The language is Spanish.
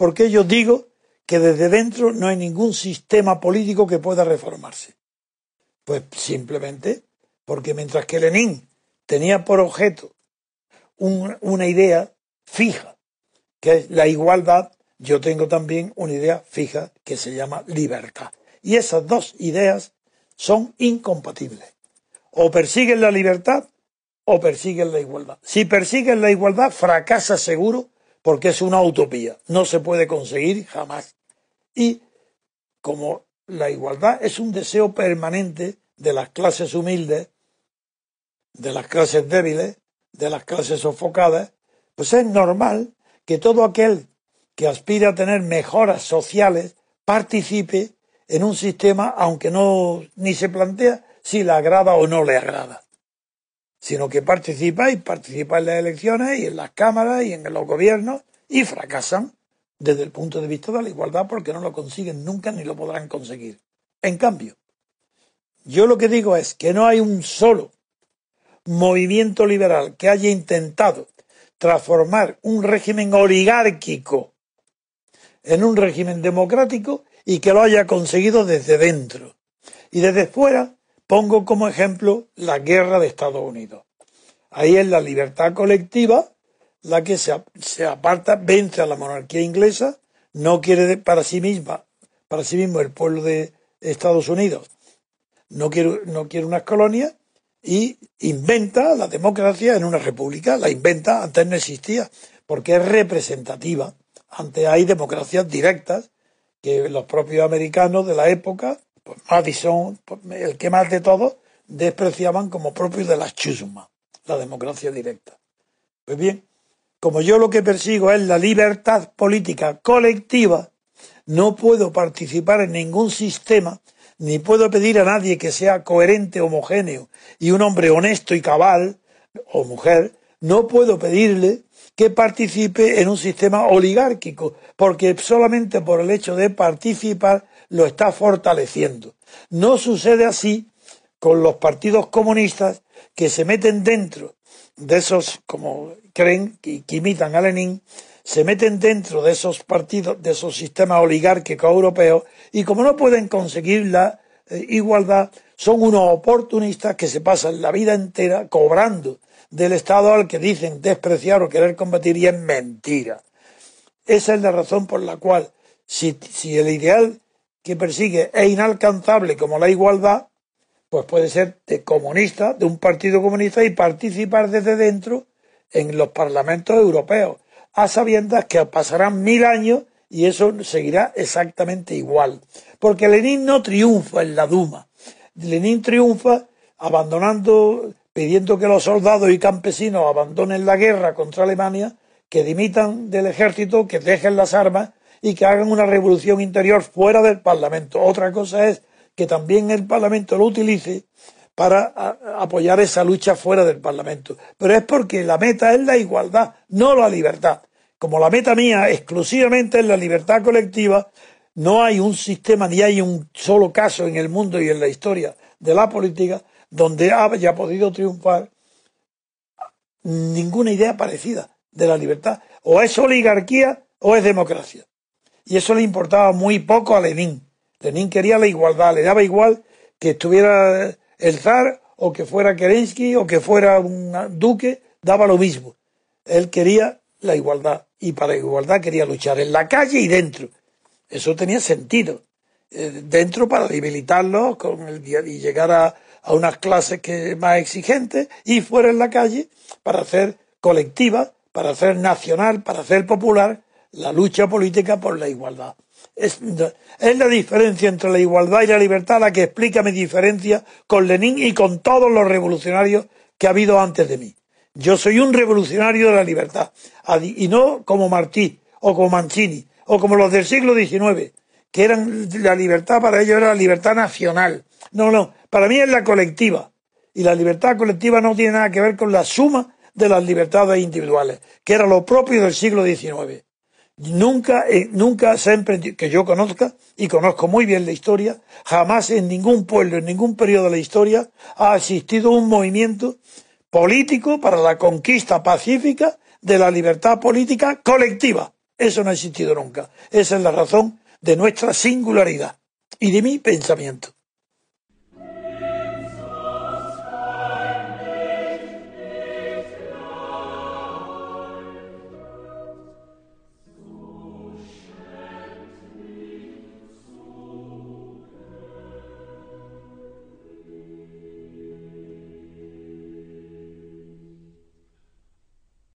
Porque yo digo que desde dentro no hay ningún sistema político que pueda reformarse. Pues simplemente porque mientras que Lenin tenía por objeto un, una idea fija, que es la igualdad, yo tengo también una idea fija que se llama libertad. Y esas dos ideas son incompatibles. O persiguen la libertad o persiguen la igualdad. Si persiguen la igualdad, fracasa seguro porque es una utopía, no se puede conseguir jamás. Y como la igualdad es un deseo permanente de las clases humildes, de las clases débiles, de las clases sofocadas, pues es normal que todo aquel que aspira a tener mejoras sociales participe en un sistema aunque no ni se plantea si le agrada o no le agrada sino que participa y participa en las elecciones y en las cámaras y en los gobiernos y fracasan desde el punto de vista de la igualdad porque no lo consiguen nunca ni lo podrán conseguir. En cambio, yo lo que digo es que no hay un solo movimiento liberal que haya intentado transformar un régimen oligárquico en un régimen democrático y que lo haya conseguido desde dentro. Y desde fuera Pongo como ejemplo la guerra de Estados Unidos. Ahí es la libertad colectiva la que se, aparta, vence a la monarquía inglesa, no quiere para sí misma, para sí mismo el pueblo de Estados Unidos, no quiere, no quiere unas colonias y inventa la democracia en una república, la inventa, antes no existía, porque es representativa. Antes hay democracias directas que los propios americanos de la época Madison, el que más de todos, despreciaban como propio de la chusma, la democracia directa. Pues bien, como yo lo que persigo es la libertad política colectiva, no puedo participar en ningún sistema, ni puedo pedir a nadie que sea coherente, homogéneo y un hombre honesto y cabal, o mujer, no puedo pedirle que participe en un sistema oligárquico, porque solamente por el hecho de participar lo está fortaleciendo. No sucede así con los partidos comunistas que se meten dentro de esos, como creen, que, imitan a Lenin, se meten dentro de esos partidos, de esos sistemas oligárquicos europeos, y como no pueden conseguir la eh, igualdad, son unos oportunistas que se pasan la vida entera cobrando del Estado al que dicen despreciar o querer combatir, y es mentira. Esa es la razón por la cual, si, si el ideal que persigue es inalcanzable como la igualdad, pues puede ser de comunista, de un partido comunista y participar desde dentro en los parlamentos europeos, a sabiendas que pasarán mil años y eso seguirá exactamente igual. Porque Lenin no triunfa en la Duma. Lenin triunfa abandonando, pidiendo que los soldados y campesinos abandonen la guerra contra Alemania, que dimitan del ejército, que dejen las armas y que hagan una revolución interior fuera del Parlamento. Otra cosa es que también el Parlamento lo utilice para apoyar esa lucha fuera del Parlamento. Pero es porque la meta es la igualdad, no la libertad. Como la meta mía exclusivamente es la libertad colectiva, no hay un sistema ni hay un solo caso en el mundo y en la historia de la política donde haya podido triunfar ninguna idea parecida de la libertad. O es oligarquía o es democracia. Y eso le importaba muy poco a Lenin. Lenin quería la igualdad, le daba igual que estuviera el zar o que fuera Kerensky o que fuera un duque, daba lo mismo. Él quería la igualdad y para la igualdad quería luchar en la calle y dentro. Eso tenía sentido. Eh, dentro para debilitarlo con el, y llegar a, a unas clases que más exigentes y fuera en la calle para hacer colectiva, para hacer nacional, para hacer popular la lucha política por la igualdad. Es, la diferencia entre la igualdad y la libertad la que explica mi diferencia con Lenin y con todos los revolucionarios que ha habido antes de mí. Yo soy un revolucionario de la libertad. Y no como Martí o como Mancini o como los del siglo XIX, que eran la libertad para ellos era la libertad nacional. No, no, para mí es la colectiva. Y la libertad colectiva no tiene nada que ver con la suma de las libertades individuales, que era lo propio del siglo XIX. Nunca, eh, nunca se ha emprendido, que yo conozca, y conozco muy bien la historia, jamás en ningún pueblo, en ningún periodo de la historia, ha existido un movimiento político para la conquista pacífica de la libertad política colectiva. Eso no ha existido nunca. Esa es la razón de nuestra singularidad y de mi pensamiento.